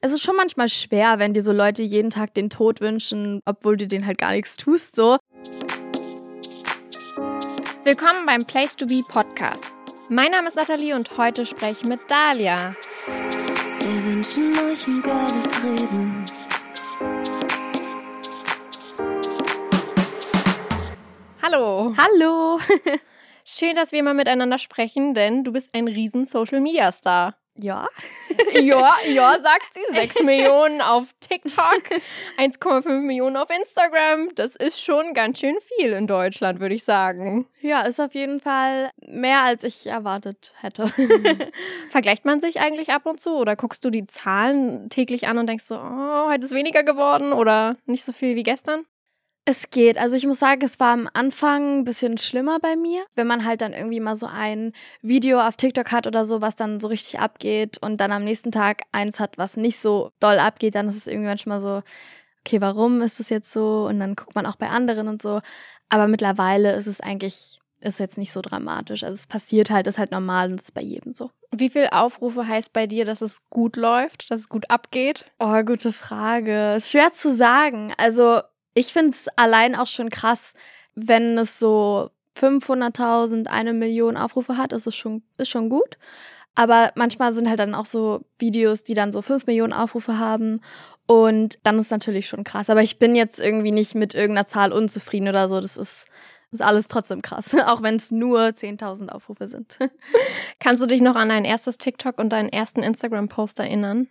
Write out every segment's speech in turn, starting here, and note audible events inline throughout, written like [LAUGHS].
Es ist schon manchmal schwer, wenn dir so Leute jeden Tag den Tod wünschen, obwohl du den halt gar nichts tust, so. Willkommen beim Place to Be Podcast. Mein Name ist Nathalie und heute spreche ich mit Dalia. Wir wünschen euch ein geiles Reden. Hallo. Hallo. [LAUGHS] Schön, dass wir mal miteinander sprechen, denn du bist ein riesen Social Media Star. Ja. [LAUGHS] ja, ja, sagt sie. 6 Millionen auf TikTok, 1,5 Millionen auf Instagram. Das ist schon ganz schön viel in Deutschland, würde ich sagen. Ja, ist auf jeden Fall mehr, als ich erwartet hätte. [LAUGHS] Vergleicht man sich eigentlich ab und zu oder guckst du die Zahlen täglich an und denkst so, oh, heute ist weniger geworden oder nicht so viel wie gestern? Es geht. Also ich muss sagen, es war am Anfang ein bisschen schlimmer bei mir, wenn man halt dann irgendwie mal so ein Video auf TikTok hat oder so, was dann so richtig abgeht und dann am nächsten Tag eins hat, was nicht so doll abgeht, dann ist es irgendwie manchmal so, okay, warum ist es jetzt so? Und dann guckt man auch bei anderen und so. Aber mittlerweile ist es eigentlich, ist jetzt nicht so dramatisch. Also es passiert halt, ist halt normal und ist bei jedem so. Wie viel Aufrufe heißt bei dir, dass es gut läuft, dass es gut abgeht? Oh, gute Frage. Ist schwer zu sagen. Also ich finde es allein auch schon krass, wenn es so 500.000, eine Million Aufrufe hat, ist es schon, ist schon gut. Aber manchmal sind halt dann auch so Videos, die dann so 5 Millionen Aufrufe haben. Und dann ist natürlich schon krass. Aber ich bin jetzt irgendwie nicht mit irgendeiner Zahl unzufrieden oder so. Das ist, ist alles trotzdem krass. [LAUGHS] Auch wenn es nur 10.000 Aufrufe sind. [LAUGHS] Kannst du dich noch an dein erstes TikTok und deinen ersten Instagram-Post erinnern?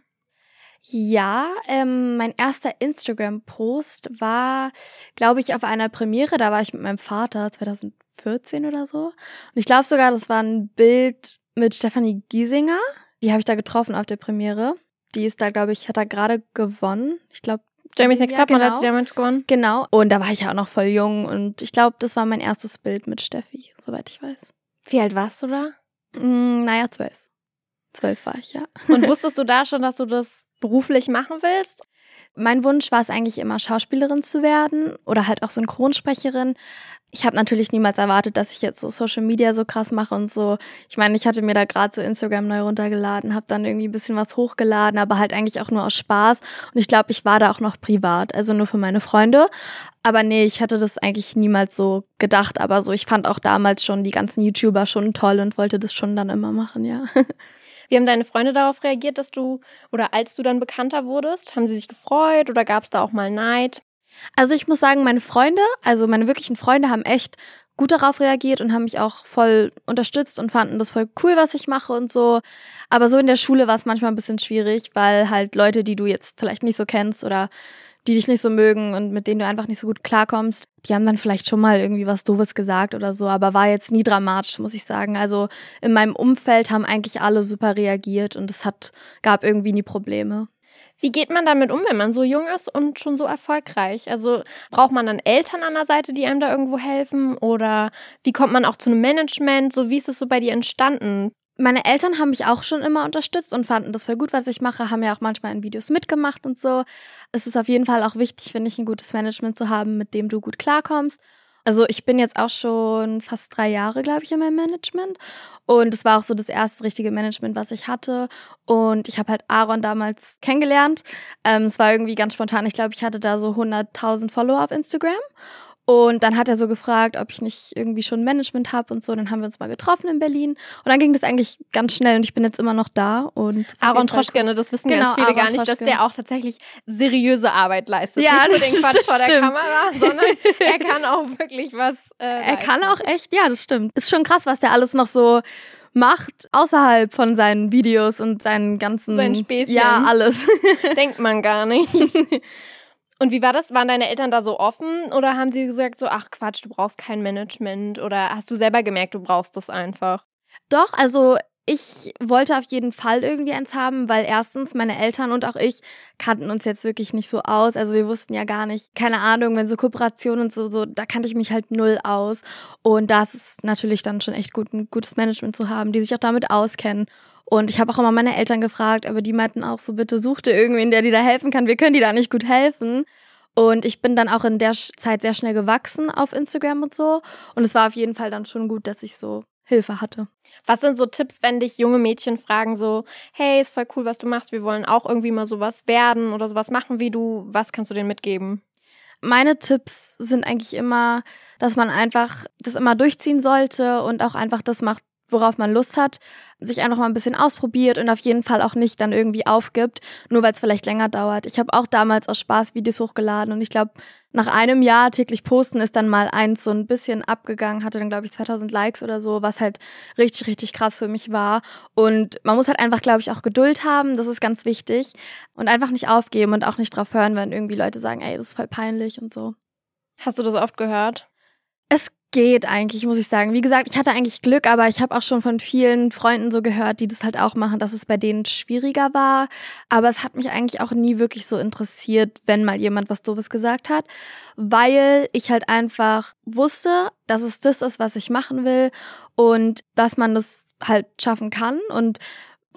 Ja, ähm, mein erster Instagram-Post war, glaube ich, auf einer Premiere. Da war ich mit meinem Vater 2014 oder so. Und ich glaube sogar, das war ein Bild mit Stefanie Giesinger. Die habe ich da getroffen auf der Premiere. Die ist da, glaube ich, hat da gerade gewonnen. Ich glaube, Jamie's Next ja, Top genau. hat sie gewonnen. Genau. Und da war ich ja auch noch voll jung. Und ich glaube, das war mein erstes Bild mit Steffi, soweit ich weiß. Wie alt warst du da? Mm, naja, zwölf. Zwölf war ich, ja. Und wusstest du da schon, dass du das beruflich machen willst? Mein Wunsch war es eigentlich immer, Schauspielerin zu werden oder halt auch Synchronsprecherin. Ich habe natürlich niemals erwartet, dass ich jetzt so Social Media so krass mache und so. Ich meine, ich hatte mir da gerade so Instagram neu runtergeladen, habe dann irgendwie ein bisschen was hochgeladen, aber halt eigentlich auch nur aus Spaß. Und ich glaube, ich war da auch noch privat, also nur für meine Freunde. Aber nee, ich hatte das eigentlich niemals so gedacht. Aber so, ich fand auch damals schon die ganzen YouTuber schon toll und wollte das schon dann immer machen, ja. [LAUGHS] Wie haben deine Freunde darauf reagiert, dass du oder als du dann bekannter wurdest? Haben sie sich gefreut oder gab es da auch mal Neid? Also ich muss sagen, meine Freunde, also meine wirklichen Freunde haben echt gut darauf reagiert und haben mich auch voll unterstützt und fanden das voll cool, was ich mache und so. Aber so in der Schule war es manchmal ein bisschen schwierig, weil halt Leute, die du jetzt vielleicht nicht so kennst oder die dich nicht so mögen und mit denen du einfach nicht so gut klarkommst, die haben dann vielleicht schon mal irgendwie was Doofes gesagt oder so, aber war jetzt nie dramatisch, muss ich sagen. Also in meinem Umfeld haben eigentlich alle super reagiert und es hat, gab irgendwie nie Probleme. Wie geht man damit um, wenn man so jung ist und schon so erfolgreich? Also braucht man dann Eltern an der Seite, die einem da irgendwo helfen? Oder wie kommt man auch zu einem Management? So wie ist es so bei dir entstanden? Meine Eltern haben mich auch schon immer unterstützt und fanden das voll gut, was ich mache, haben ja auch manchmal in Videos mitgemacht und so. Es ist auf jeden Fall auch wichtig, finde ich, ein gutes Management zu haben, mit dem du gut klarkommst. Also ich bin jetzt auch schon fast drei Jahre, glaube ich, in meinem Management. Und es war auch so das erste richtige Management, was ich hatte. Und ich habe halt Aaron damals kennengelernt. Ähm, es war irgendwie ganz spontan. Ich glaube, ich hatte da so 100.000 Follower auf Instagram. Und dann hat er so gefragt, ob ich nicht irgendwie schon Management habe und so. Dann haben wir uns mal getroffen in Berlin. Und dann ging das eigentlich ganz schnell und ich bin jetzt immer noch da. Und Aaron Troschke, ne, das wissen genau, ganz viele Aaron gar nicht, Troschke. dass der auch tatsächlich seriöse Arbeit leistet. Ja, nicht nur den [LAUGHS] Quatsch vor der Kamera, sondern [LAUGHS] er kann auch wirklich was. Äh, er kann auch echt, ja, das stimmt. Ist schon krass, was der alles noch so macht außerhalb von seinen Videos und seinen ganzen Sein Späßchen. Ja, alles. Denkt man gar nicht. [LAUGHS] Und wie war das? Waren deine Eltern da so offen oder haben sie gesagt so, ach Quatsch, du brauchst kein Management oder hast du selber gemerkt, du brauchst das einfach? Doch, also ich wollte auf jeden Fall irgendwie eins haben, weil erstens meine Eltern und auch ich kannten uns jetzt wirklich nicht so aus. Also wir wussten ja gar nicht, keine Ahnung, wenn so Kooperationen und so, so, da kannte ich mich halt null aus. Und das ist natürlich dann schon echt gut, ein gutes Management zu haben, die sich auch damit auskennen. Und ich habe auch immer meine Eltern gefragt, aber die meinten auch so, bitte such dir irgendwen, der dir da helfen kann. Wir können dir da nicht gut helfen. Und ich bin dann auch in der Zeit sehr schnell gewachsen auf Instagram und so. Und es war auf jeden Fall dann schon gut, dass ich so Hilfe hatte. Was sind so Tipps, wenn dich junge Mädchen fragen, so, hey, ist voll cool, was du machst, wir wollen auch irgendwie mal sowas werden oder sowas machen wie du, was kannst du denen mitgeben? Meine Tipps sind eigentlich immer, dass man einfach das immer durchziehen sollte und auch einfach das macht, worauf man Lust hat, sich einfach mal ein bisschen ausprobiert und auf jeden Fall auch nicht dann irgendwie aufgibt, nur weil es vielleicht länger dauert. Ich habe auch damals aus Spaß Videos hochgeladen und ich glaube, nach einem Jahr täglich posten ist dann mal eins so ein bisschen abgegangen, hatte dann glaube ich 2000 Likes oder so, was halt richtig, richtig krass für mich war. Und man muss halt einfach, glaube ich, auch Geduld haben, das ist ganz wichtig und einfach nicht aufgeben und auch nicht drauf hören, wenn irgendwie Leute sagen, ey, das ist voll peinlich und so. Hast du das oft gehört? Es geht eigentlich, muss ich sagen. Wie gesagt, ich hatte eigentlich Glück, aber ich habe auch schon von vielen Freunden so gehört, die das halt auch machen, dass es bei denen schwieriger war. Aber es hat mich eigentlich auch nie wirklich so interessiert, wenn mal jemand was Doofes gesagt hat, weil ich halt einfach wusste, dass es das ist, was ich machen will und dass man das halt schaffen kann und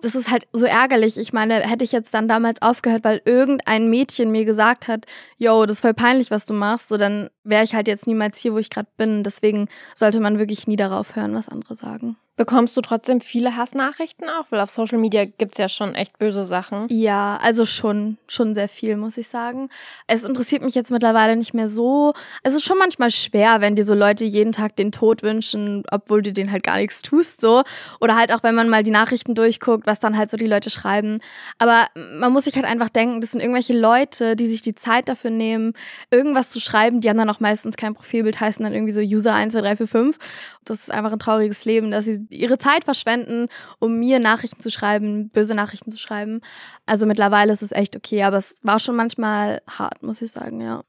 das ist halt so ärgerlich. Ich meine, hätte ich jetzt dann damals aufgehört, weil irgendein Mädchen mir gesagt hat, yo, das ist voll peinlich, was du machst, so dann wäre ich halt jetzt niemals hier, wo ich gerade bin. Deswegen sollte man wirklich nie darauf hören, was andere sagen. Bekommst du trotzdem viele Hassnachrichten auch? Weil auf Social Media gibt's ja schon echt böse Sachen. Ja, also schon, schon sehr viel, muss ich sagen. Es interessiert mich jetzt mittlerweile nicht mehr so. Es ist schon manchmal schwer, wenn dir so Leute jeden Tag den Tod wünschen, obwohl du den halt gar nichts tust, so. Oder halt auch, wenn man mal die Nachrichten durchguckt, was dann halt so die Leute schreiben. Aber man muss sich halt einfach denken, das sind irgendwelche Leute, die sich die Zeit dafür nehmen, irgendwas zu schreiben. Die haben dann auch meistens kein Profilbild, heißen dann irgendwie so User 1, 2, 3, 4, 5. Das ist einfach ein trauriges Leben, dass sie ihre Zeit verschwenden, um mir Nachrichten zu schreiben, böse Nachrichten zu schreiben. Also mittlerweile ist es echt okay, aber es war schon manchmal hart, muss ich sagen, ja.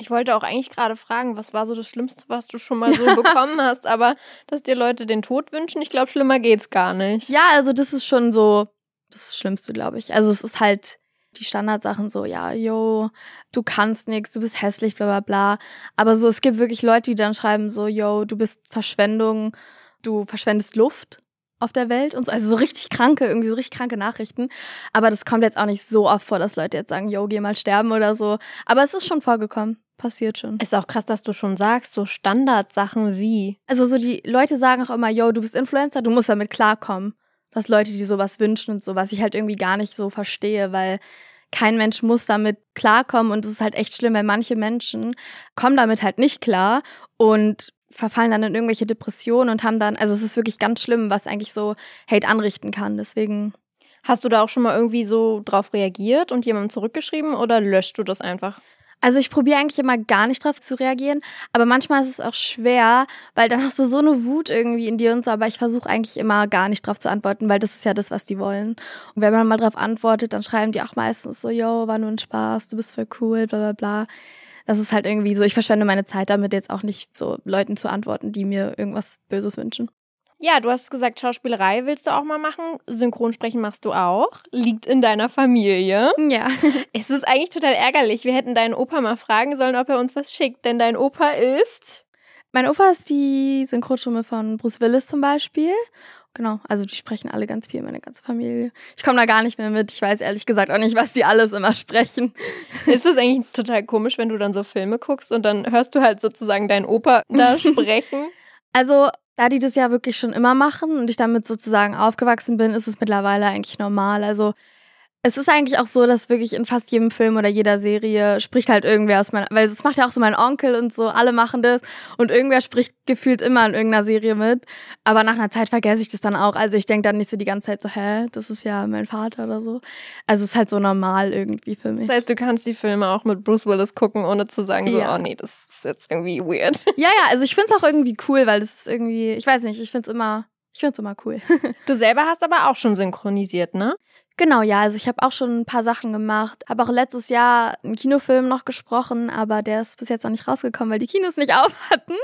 Ich wollte auch eigentlich gerade fragen, was war so das Schlimmste, was du schon mal so [LAUGHS] bekommen hast, aber dass dir Leute den Tod wünschen, ich glaube, schlimmer geht's gar nicht. Ja, also das ist schon so das Schlimmste, glaube ich. Also es ist halt die Standardsachen so, ja, yo, du kannst nichts, du bist hässlich, bla bla bla. Aber so, es gibt wirklich Leute, die dann schreiben so, yo, du bist Verschwendung, du verschwendest Luft auf der Welt und so. Also so richtig kranke, irgendwie so richtig kranke Nachrichten. Aber das kommt jetzt auch nicht so oft vor, dass Leute jetzt sagen, yo, geh mal sterben oder so. Aber es ist schon vorgekommen. Passiert schon. Ist auch krass, dass du schon sagst, so Standardsachen wie. Also so die Leute sagen auch immer, yo, du bist Influencer, du musst damit klarkommen. Dass Leute, die sowas wünschen und so, was ich halt irgendwie gar nicht so verstehe, weil kein Mensch muss damit klarkommen und es ist halt echt schlimm, weil manche Menschen kommen damit halt nicht klar und verfallen dann in irgendwelche Depressionen und haben dann, also es ist wirklich ganz schlimm, was eigentlich so Hate anrichten kann. Deswegen. Hast du da auch schon mal irgendwie so drauf reagiert und jemandem zurückgeschrieben oder löscht du das einfach? Also ich probiere eigentlich immer gar nicht drauf zu reagieren, aber manchmal ist es auch schwer, weil dann hast du so eine Wut irgendwie in dir und so, aber ich versuche eigentlich immer gar nicht drauf zu antworten, weil das ist ja das, was die wollen. Und wenn man mal drauf antwortet, dann schreiben die auch meistens so, yo, war nur ein Spaß, du bist voll cool, bla bla bla. Das ist halt irgendwie so, ich verschwende meine Zeit damit jetzt auch nicht so Leuten zu antworten, die mir irgendwas Böses wünschen. Ja, du hast gesagt, Schauspielerei willst du auch mal machen. Synchronsprechen machst du auch. Liegt in deiner Familie. Ja. [LAUGHS] Es ist eigentlich total ärgerlich. Wir hätten deinen Opa mal fragen sollen, ob er uns was schickt, denn dein Opa ist. Mein Opa ist die Synchronstimme von Bruce Willis zum Beispiel. Genau, also die sprechen alle ganz viel, meine ganze Familie. Ich komme da gar nicht mehr mit. Ich weiß ehrlich gesagt auch nicht, was die alles immer sprechen. [LAUGHS] Ist es eigentlich total komisch, wenn du dann so Filme guckst und dann hörst du halt sozusagen deinen Opa da [LAUGHS] sprechen? Also da die das ja wirklich schon immer machen und ich damit sozusagen aufgewachsen bin, ist es mittlerweile eigentlich normal. Also es ist eigentlich auch so, dass wirklich in fast jedem Film oder jeder Serie spricht halt irgendwer aus meiner, weil das macht ja auch so mein Onkel und so, alle machen das und irgendwer spricht gefühlt immer in irgendeiner Serie mit. Aber nach einer Zeit vergesse ich das dann auch. Also ich denke dann nicht so die ganze Zeit so, hä, das ist ja mein Vater oder so. Also es ist halt so normal irgendwie für mich. Das heißt, du kannst die Filme auch mit Bruce Willis gucken, ohne zu sagen, so, ja. oh nee, das ist jetzt irgendwie weird. [LAUGHS] Ja, ja, also ich finde es auch irgendwie cool, weil das ist irgendwie, ich weiß nicht, ich finde es immer, ich finde es immer cool. [LAUGHS] du selber hast aber auch schon synchronisiert, ne? Genau, ja. Also ich habe auch schon ein paar Sachen gemacht. Habe auch letztes Jahr einen Kinofilm noch gesprochen, aber der ist bis jetzt noch nicht rausgekommen, weil die Kinos nicht [LAUGHS] auf hatten.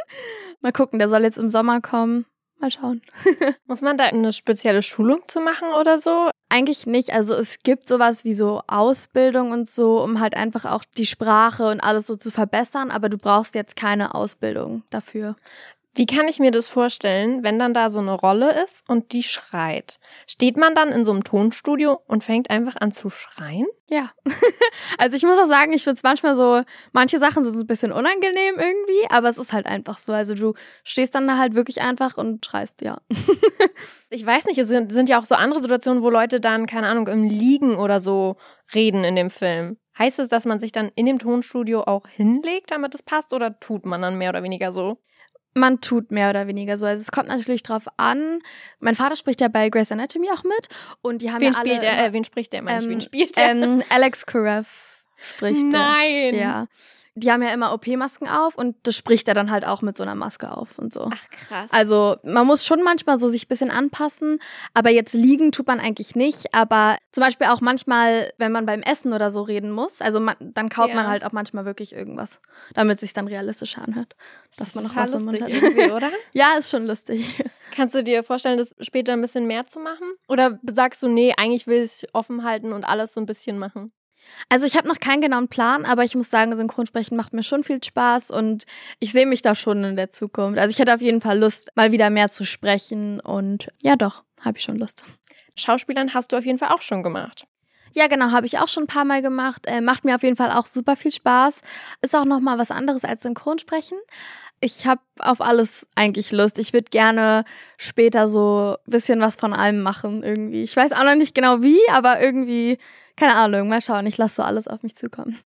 Mal gucken, der soll jetzt im Sommer kommen. Mal schauen. [LAUGHS] Muss man da eine spezielle Schulung zu machen oder so? Eigentlich nicht. Also es gibt sowas wie so Ausbildung und so, um halt einfach auch die Sprache und alles so zu verbessern, aber du brauchst jetzt keine Ausbildung dafür. Wie kann ich mir das vorstellen, wenn dann da so eine Rolle ist und die schreit? Steht man dann in so einem Tonstudio und fängt einfach an zu schreien? Ja. [LAUGHS] also ich muss auch sagen, ich finde es manchmal so, manche Sachen sind ein bisschen unangenehm irgendwie, aber es ist halt einfach so. Also du stehst dann da halt wirklich einfach und schreist, ja. [LAUGHS] ich weiß nicht, es sind, sind ja auch so andere Situationen, wo Leute dann, keine Ahnung, im Liegen oder so reden in dem Film. Heißt es, dass man sich dann in dem Tonstudio auch hinlegt, damit es passt, oder tut man dann mehr oder weniger so? Man tut mehr oder weniger so. Also es kommt natürlich drauf an. Mein Vater spricht ja bei Grey's Anatomy auch mit und die haben wen ja spielt alle er? Äh, wen spricht ich, ähm, wen spielt der? ähm, Alex Karev spricht das. Nein. Ja. Die haben ja immer OP-Masken auf und das spricht er dann halt auch mit so einer Maske auf und so. Ach krass. Also man muss schon manchmal so sich ein bisschen anpassen, aber jetzt liegen tut man eigentlich nicht. Aber zum Beispiel auch manchmal, wenn man beim Essen oder so reden muss, also man, dann kaut Ja. man halt auch manchmal wirklich irgendwas, damit es sich dann realistisch anhört, dass man noch was im Mund hat. oder? [LAUGHS] ja, ist schon lustig. Kannst du dir vorstellen, das später ein bisschen mehr zu machen? Oder sagst du, nee, eigentlich will ich offen halten und alles so ein bisschen machen? Also ich habe noch keinen genauen Plan, aber ich muss sagen, Synchronsprechen macht mir schon viel Spaß und ich sehe mich da schon in der Zukunft. Also ich hätte auf jeden Fall Lust, mal wieder mehr zu sprechen und ja doch, habe ich schon Lust. Schauspielern hast du auf jeden Fall auch schon gemacht. Ja, genau, habe ich auch schon ein paar Mal gemacht. Äh, macht mir auf jeden Fall auch super viel Spaß. Ist auch noch mal was anderes als Synchronsprechen. Ich habe auf alles eigentlich Lust. Ich würde gerne später so ein bisschen was von allem machen irgendwie. Ich weiß auch noch nicht genau wie, aber irgendwie, keine Ahnung, mal schauen. Ich lasse so alles auf mich zukommen.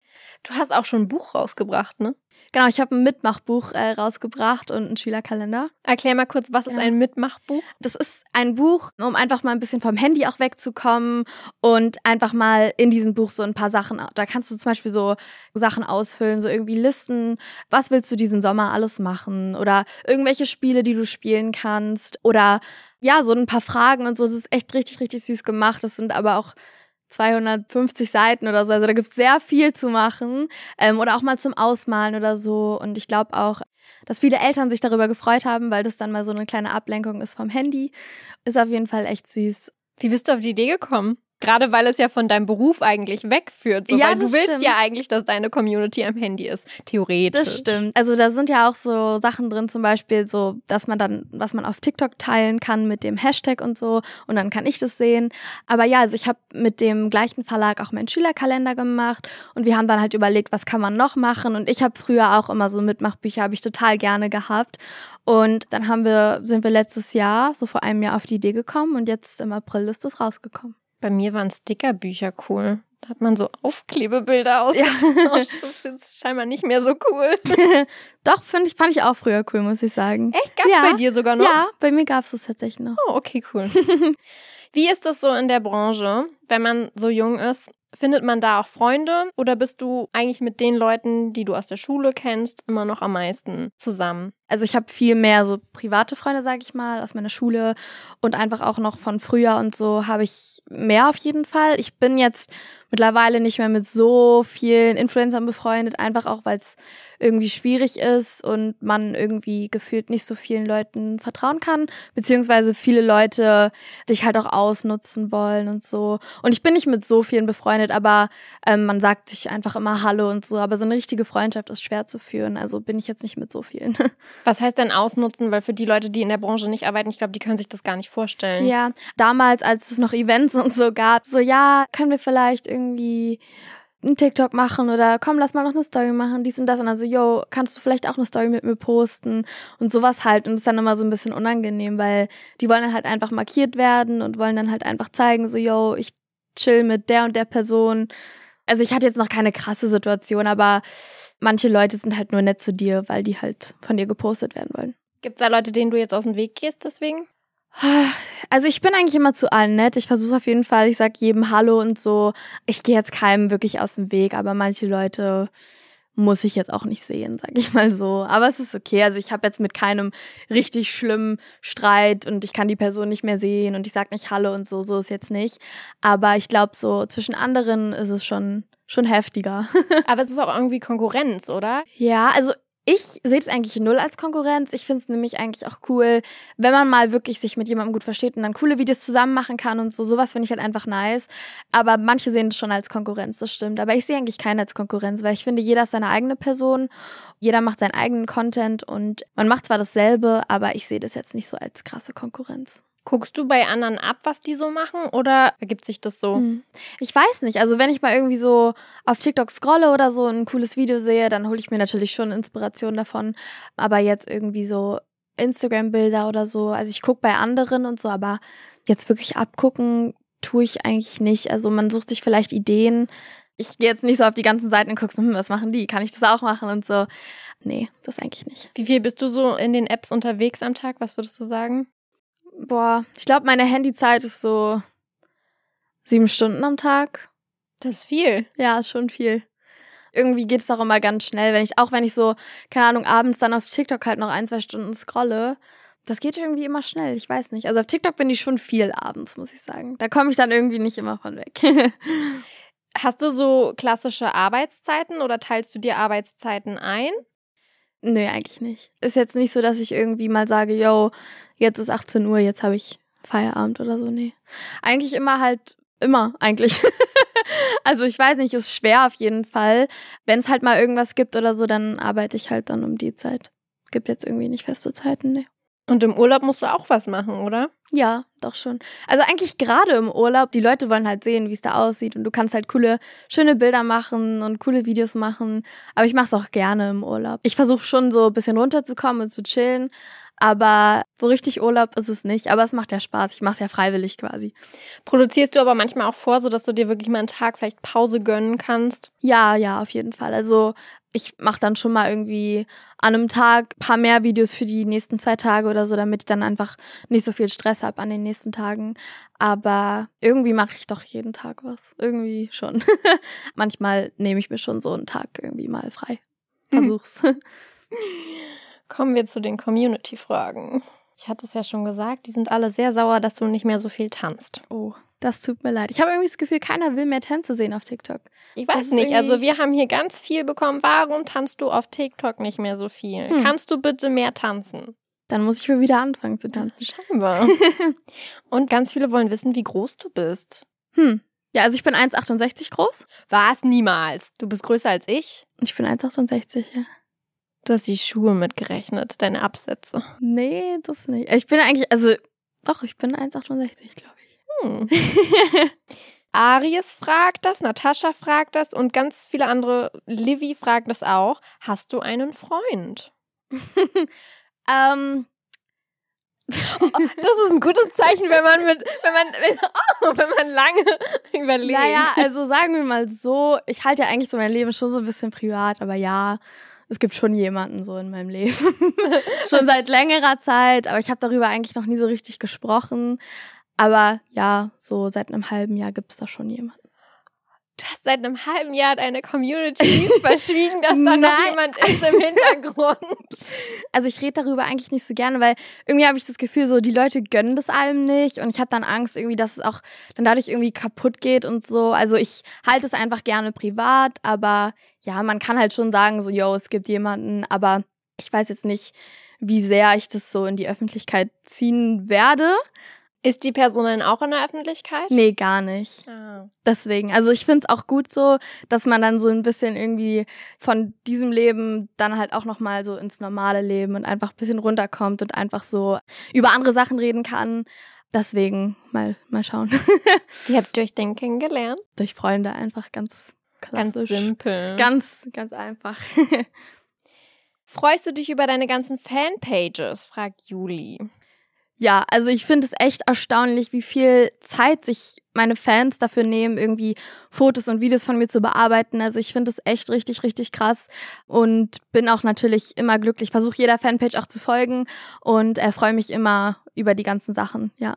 Du hast auch schon ein Buch rausgebracht, ne? Genau, ich habe ein Mitmachbuch äh, rausgebracht und einen Schülerkalender. Erklär mal kurz, was ist Ja. ein Mitmachbuch? Das ist ein Buch, um einfach mal ein bisschen vom Handy auch wegzukommen und einfach mal in diesem Buch so ein paar Sachen. Da kannst du zum Beispiel so Sachen ausfüllen, so irgendwie Listen. Was willst du diesen Sommer alles machen? Oder irgendwelche Spiele, die du spielen kannst. Oder ja, so ein paar Fragen und so. Das ist echt richtig, richtig süß gemacht. Das sind aber auch 250 Seiten oder so. Also da gibt's sehr viel zu machen. Ähm, oder auch mal zum Ausmalen oder so. Und ich glaube auch, dass viele Eltern sich darüber gefreut haben, weil das dann mal so eine kleine Ablenkung ist vom Handy. Ist auf jeden Fall echt süß. Wie bist du auf die Idee gekommen? Gerade weil es ja von deinem Beruf eigentlich wegführt. So, Ja, weil du willst stimmt. ja eigentlich, dass deine Community am Handy ist. Theoretisch. Das stimmt. Also da sind ja auch so Sachen drin, zum Beispiel so, dass man dann, was man auf TikTok teilen kann mit dem Hashtag und so. Und dann kann ich das sehen. Aber ja, also ich habe mit dem gleichen Verlag auch meinen Schülerkalender gemacht und wir haben dann halt überlegt, was kann man noch machen. Und ich habe früher auch immer so Mitmachbücher, habe ich total gerne gehabt. Und dann haben wir, sind wir letztes Jahr, so vor einem Jahr, auf die Idee gekommen und jetzt im April ist es rausgekommen. Bei mir waren Stickerbücher cool. Da hat man so Aufklebebilder ausgetauscht. Das ist jetzt scheinbar nicht mehr so cool. [LAUGHS] Doch, finde ich, fand ich auch früher cool, muss ich sagen. Echt? Gab's Ja. bei dir sogar noch? Ja, bei mir gab es das tatsächlich noch. Oh, okay, cool. [LAUGHS] Wie ist das so in der Branche, wenn man so jung ist? Findet man da auch Freunde oder bist du eigentlich mit den Leuten, die du aus der Schule kennst, immer noch am meisten zusammen? Also ich habe viel mehr so private Freunde, sag ich mal, aus meiner Schule und einfach auch noch von früher und so habe ich mehr auf jeden Fall. Ich bin jetzt mittlerweile nicht mehr mit so vielen Influencern befreundet, einfach auch, weil es irgendwie schwierig ist und man irgendwie gefühlt nicht so vielen Leuten vertrauen kann, beziehungsweise viele Leute dich halt auch ausnutzen wollen und so. Und ich bin nicht mit so vielen befreundet, aber ähm, man sagt sich einfach immer Hallo und so. Aber so eine richtige Freundschaft ist schwer zu führen, also bin ich jetzt nicht mit so vielen. [LAUGHS] Was heißt denn ausnutzen? Weil für die Leute, die in der Branche nicht arbeiten, ich glaube, die können sich das gar nicht vorstellen. Ja, damals, als es noch Events und so gab, so ja, können wir vielleicht irgendwie einen TikTok machen oder komm, lass mal noch eine Story machen, dies und das. Und dann so, yo, kannst du vielleicht auch eine Story mit mir posten und sowas halt. Und das ist dann immer so ein bisschen unangenehm, weil die wollen dann halt einfach markiert werden und wollen dann halt einfach zeigen, so, yo, ich chill mit der und der Person. Also ich hatte jetzt noch keine krasse Situation, aber manche Leute sind halt nur nett zu dir, weil die halt von dir gepostet werden wollen. Gibt es da Leute, denen du jetzt aus dem Weg gehst deswegen? Also ich bin eigentlich immer zu allen nett. Ich versuche auf jeden Fall, ich sag jedem Hallo und so. Ich gehe jetzt keinem wirklich aus dem Weg, aber manche Leute muss ich jetzt auch nicht sehen, sag ich mal so. Aber es ist okay. Also ich habe jetzt mit keinem richtig schlimmen Streit und ich kann die Person nicht mehr sehen und ich sag nicht Hallo und so, so ist jetzt nicht. Aber ich glaube, so zwischen anderen ist es schon, schon heftiger. [LAUGHS] Aber es ist auch irgendwie Konkurrenz, oder? Ja, also Ich sehe es eigentlich null als Konkurrenz. Ich finde es nämlich eigentlich auch cool, wenn man mal wirklich sich mit jemandem gut versteht und dann coole Videos zusammen machen kann und so. Sowas finde ich halt einfach nice. Aber manche sehen es schon als Konkurrenz, das stimmt. Aber ich sehe eigentlich keinen als Konkurrenz, weil ich finde, jeder ist seine eigene Person. Jeder macht seinen eigenen Content und man macht zwar dasselbe, aber ich sehe das jetzt nicht so als krasse Konkurrenz. Guckst du bei anderen ab, was die so machen oder ergibt sich das so? Hm. Ich weiß nicht. Also wenn ich mal irgendwie so auf TikTok scrolle oder so ein cooles Video sehe, dann hole ich mir natürlich schon Inspiration davon. Aber jetzt irgendwie so Instagram-Bilder oder so. Also ich gucke bei anderen und so, aber jetzt wirklich abgucken tue ich eigentlich nicht. Also man sucht sich vielleicht Ideen. Ich gehe jetzt nicht so auf die ganzen Seiten und gucke so, hm, was machen die? Kann ich das auch machen und so. Nee, das eigentlich nicht. Wie viel bist du so in den Apps unterwegs am Tag? Was würdest du sagen? Boah, ich glaube, meine Handyzeit ist so sieben Stunden am Tag. Das ist viel. Ja, ist schon viel. Irgendwie geht es auch immer ganz schnell, wenn ich, auch wenn ich so, keine Ahnung, abends dann auf TikTok halt noch ein, zwei Stunden scrolle. Das geht irgendwie immer schnell, ich weiß nicht. Also auf TikTok bin ich schon viel abends, muss ich sagen. Da komme ich dann irgendwie nicht immer von weg. [LAUGHS] Hast du so klassische Arbeitszeiten oder teilst du dir Arbeitszeiten ein? Nö, eigentlich nicht. Ist jetzt nicht so, dass ich irgendwie mal sage, yo, jetzt ist 18 Uhr, jetzt habe ich Feierabend oder so. Nee. Eigentlich immer halt, immer eigentlich. [LAUGHS] also ich weiß nicht, ist schwer auf jeden Fall. Wenn es halt mal irgendwas gibt oder so, dann arbeite ich halt dann um die Zeit. Gibt jetzt irgendwie nicht feste Zeiten, nee. Und im Urlaub musst du auch was machen, oder? Ja, doch schon. Also eigentlich gerade im Urlaub, die Leute wollen halt sehen, wie es da aussieht und du kannst halt coole, schöne Bilder machen und coole Videos machen. Aber ich mache es auch gerne im Urlaub. Ich versuche schon so ein bisschen runterzukommen und zu chillen, aber so richtig Urlaub ist es nicht. Aber es macht ja Spaß. Ich mache es ja freiwillig quasi. Produzierst du aber manchmal auch vor, so dass du dir wirklich mal einen Tag vielleicht Pause gönnen kannst? Ja, ja, auf jeden Fall. Also ich mache dann schon mal irgendwie an einem Tag paar mehr Videos für die nächsten zwei Tage oder so, damit ich dann einfach nicht so viel Stress habe an den nächsten Tagen. Aber irgendwie mache ich doch jeden Tag was. Irgendwie schon. [LAUGHS] Manchmal nehme ich mir schon so einen Tag irgendwie mal frei. [LAUGHS] Versuch's. [LAUGHS] Kommen wir zu den Community-Fragen. Ich hatte es ja schon gesagt, die sind alle sehr sauer, dass du nicht mehr so viel tanzt. Oh, das tut mir leid. Ich habe irgendwie das Gefühl, keiner will mehr Tänze sehen auf TikTok. Ich weiß nicht, also wir haben hier ganz viel bekommen. Warum tanzt du auf TikTok nicht mehr so viel? Hm. Kannst du bitte mehr tanzen? Dann muss ich wohl wieder anfangen zu tanzen. Scheinbar. [LAUGHS] Und ganz viele wollen wissen, wie groß du bist. Hm. Ja, also ich bin 1,68 groß. Was? Niemals. Du bist größer als ich? Ich bin 1,68, ja. Du hast die Schuhe mitgerechnet, deine Absätze. Nee, das nicht. Ich bin eigentlich, also, doch, ich bin 1,68, glaube ich. Hm. [LAUGHS] Aries fragt das, Natascha fragt das und ganz viele andere. Livy fragt das auch. Hast du einen Freund? [LAUGHS] ähm. Oh, [LAUGHS] das ist ein gutes Zeichen, wenn man mit, wenn man, wenn, oh, wenn man lange überlegt. Naja, also sagen wir mal so, ich halte ja eigentlich so mein Leben schon so ein bisschen privat, aber ja, es gibt schon jemanden so in meinem Leben. [LAUGHS] [LAUGHS] schon seit längerer Zeit, aber ich habe darüber eigentlich noch nie so richtig gesprochen. Aber ja, so seit einem halben Jahr gibt es da schon jemanden. Du hast seit einem halben Jahr deine Community [LAUGHS] verschwiegen, dass da noch jemand ist im Hintergrund. [LAUGHS] Also ich rede darüber eigentlich nicht so gerne, weil irgendwie habe ich das Gefühl, so die Leute gönnen das einem nicht und ich habe dann Angst irgendwie, dass es auch dann dadurch irgendwie kaputt geht und so. Also ich halte es einfach gerne privat, aber ja, man kann halt schon sagen, so, yo, es gibt jemanden, aber ich weiß jetzt nicht, wie sehr ich das so in die Öffentlichkeit ziehen werde. Ist die Person dann auch in der Öffentlichkeit? Nee, gar nicht. Ah. Deswegen. Also ich finde es auch gut so, dass man dann so ein bisschen irgendwie von diesem Leben dann halt auch nochmal so ins normale Leben und einfach ein bisschen runterkommt und einfach so über andere Sachen reden kann. Deswegen mal, mal schauen. [LAUGHS] Wie habt ihr euch denn kennengelernt? Durch Freunde einfach ganz klassisch. Ganz simpel. Ganz, ganz einfach. [LAUGHS] Freust du dich über deine ganzen Fanpages? fragt Juli. Ja, also ich finde es echt erstaunlich, wie viel Zeit sich meine Fans dafür nehmen, irgendwie Fotos und Videos von mir zu bearbeiten. Also ich finde es echt richtig, richtig krass und bin auch natürlich immer glücklich. Versuche jeder Fanpage auch zu folgen und äh, freue mich immer über die ganzen Sachen, ja.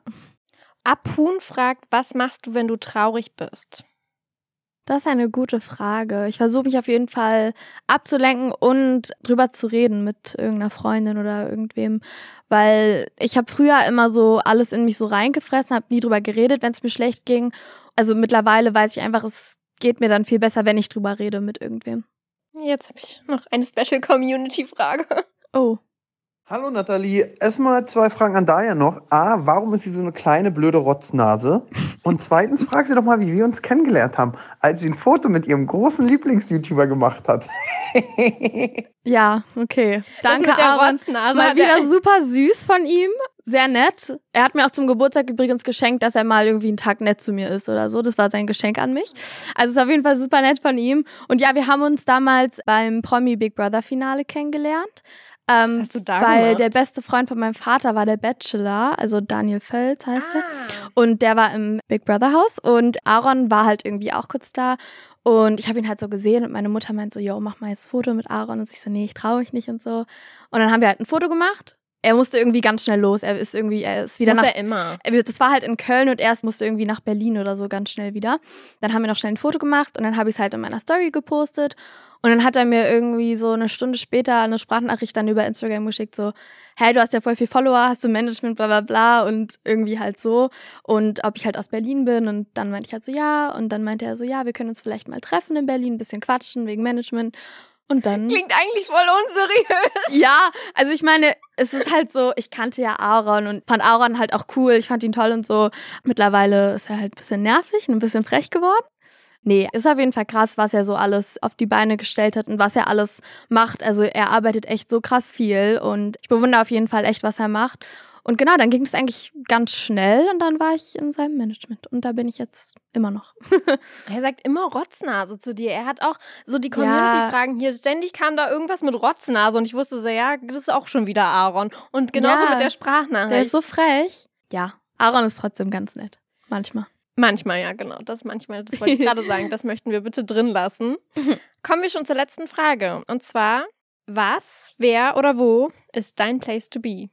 Abhuhn fragt, was machst du, wenn du traurig bist? Das ist eine gute Frage. Ich versuche mich auf jeden Fall abzulenken und drüber zu reden mit irgendeiner Freundin oder irgendwem, weil ich habe früher immer so alles in mich so reingefressen, habe nie drüber geredet, wenn es mir schlecht ging. Also mittlerweile weiß ich einfach, es geht mir dann viel besser, wenn ich drüber rede mit irgendwem. Jetzt habe ich noch eine Special Community Frage. Oh. Hallo Nathalie, erstmal zwei Fragen an Daya noch. A, warum ist sie so eine kleine blöde Rotznase? Und zweitens frag sie doch mal, wie wir uns kennengelernt haben, als sie ein Foto mit ihrem großen Lieblings-YouTuber gemacht hat. [LAUGHS] Ja, okay. Danke, mit der Aaron. Rotznase Mal er- wieder super süß von ihm. Sehr nett. Er hat mir auch zum Geburtstag übrigens geschenkt, dass er mal irgendwie einen Tag nett zu mir ist oder so. Das war sein Geschenk an mich. Also es ist auf jeden Fall super nett von ihm. Und ja, wir haben uns damals beim Promi Big Brother Finale kennengelernt. Ähm, Was hast du da weil gemacht? der beste Freund von meinem Vater war der Bachelor, also Daniel Völz heißt er. Ah. Und der war im Big Brother Haus und Aaron war halt irgendwie auch kurz da. Und ich habe ihn halt so gesehen und meine Mutter meint so, yo, mach mal jetzt Foto mit Aaron. Und ich so, nee, ich traue mich nicht und so. Und dann haben wir halt ein Foto gemacht. Er musste irgendwie ganz schnell los. Er ist irgendwie, er ist wieder Muss nach. er immer. er- Das war halt in Köln und er musste irgendwie nach Berlin oder so ganz schnell wieder. Dann haben wir noch schnell ein Foto gemacht und dann habe ich es halt in meiner Story gepostet. Und dann hat er mir irgendwie so eine Stunde später eine Sprachnachricht dann über Instagram geschickt, so, hey, du hast ja voll viel Follower, hast du Management, bla bla bla und irgendwie halt so. Und ob ich halt aus Berlin bin und dann meinte ich halt so, ja. Und dann meinte er so, ja, wir können uns vielleicht mal treffen in Berlin, ein bisschen quatschen wegen Management. Und dann. Klingt eigentlich voll unseriös. Ja, also ich meine, es ist halt so, ich kannte ja Aaron und fand Aaron halt auch cool, ich fand ihn toll und so. Mittlerweile ist er halt ein bisschen nervig und ein bisschen frech geworden. Nee, ist auf jeden Fall krass, was er so alles auf die Beine gestellt hat und was er alles macht. Also er arbeitet echt so krass viel und ich bewundere auf jeden Fall echt, was er macht. Und genau, dann ging es eigentlich ganz schnell und dann war ich in seinem Management und da bin ich jetzt immer noch. [LAUGHS] Er sagt immer Rotznase zu dir. Er hat auch so die. Community-Fragen hier. Ständig kam da irgendwas mit Rotznase und ich wusste so, ja, das ist auch schon wieder Aaron. Und genauso Ja. mit der Sprachnachricht. Der ist so frech. Ja, Aaron ist trotzdem ganz nett. Manchmal. Manchmal, ja, genau. Das manchmal, das wollte ich gerade sagen. [LAUGHS] Das möchten wir bitte drin lassen. Kommen wir schon zur letzten Frage. Und zwar, was, wer oder wo ist dein Place to be?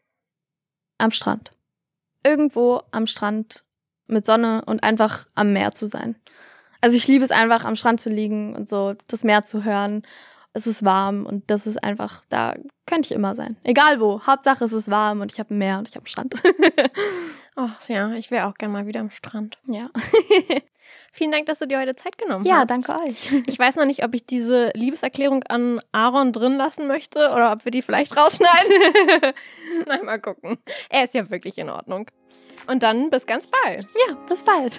Am Strand. Irgendwo am Strand mit Sonne und einfach am Meer zu sein. Also ich liebe es einfach, am Strand zu liegen und so das Meer zu hören. Es ist warm und das ist einfach, da könnte ich immer sein. Egal wo. Hauptsache es ist warm und ich habe ein Meer und ich habe einen Strand. [LAUGHS] Ach ja, ich wäre auch gern mal wieder am Strand. ja. [LAUGHS] Vielen Dank, dass du dir heute Zeit genommen ja, hast. danke euch. Ich weiß noch nicht, ob ich diese Liebeserklärung an Aaron drin lassen möchte oder ob wir die vielleicht rausschneiden. [LAUGHS] Na, mal gucken. Er ist ja wirklich in Ordnung. Und dann bis ganz bald. Ja, bis bald.